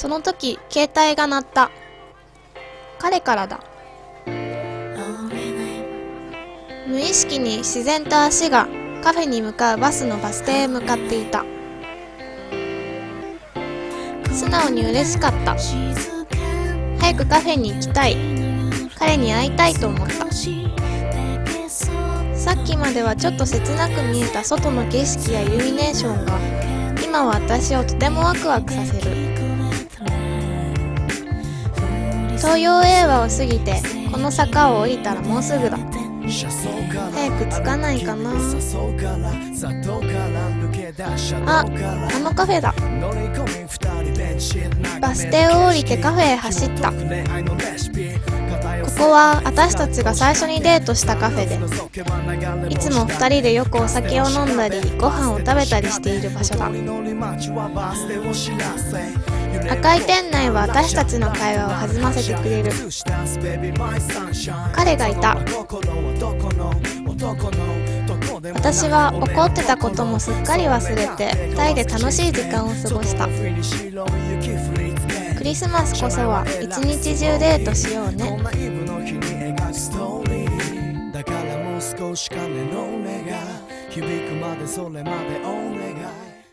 その時携帯が鳴った。彼からだ。無意識に自然と足がカフェに向かうバスのバス停へ向かっていた。素直に嬉しかった。早くカフェに行きたい。彼に会いたいと思った。さっきまではちょっと切なく見えた外の景色やイルミネーションが今は私をとてもワクワクさせる。東洋映画を過ぎてこの坂を降りたらもうすぐだ。早く着かないかな。ああのカフェだ。バス停を降りてカフェへ走ったここは私たちが最初にデートしたカフェでいつも2人でよくお酒を飲んだりご飯を食べたりしている場所だ。赤い店内は私たちの会話を弾ませてくれる。彼がいた。私は怒ってたこともすっかり忘れて2人で楽しい時間を過ごした。リスマスこそは一日中デートしようね。だからもう少し金の音が響くまでそれまでお願い。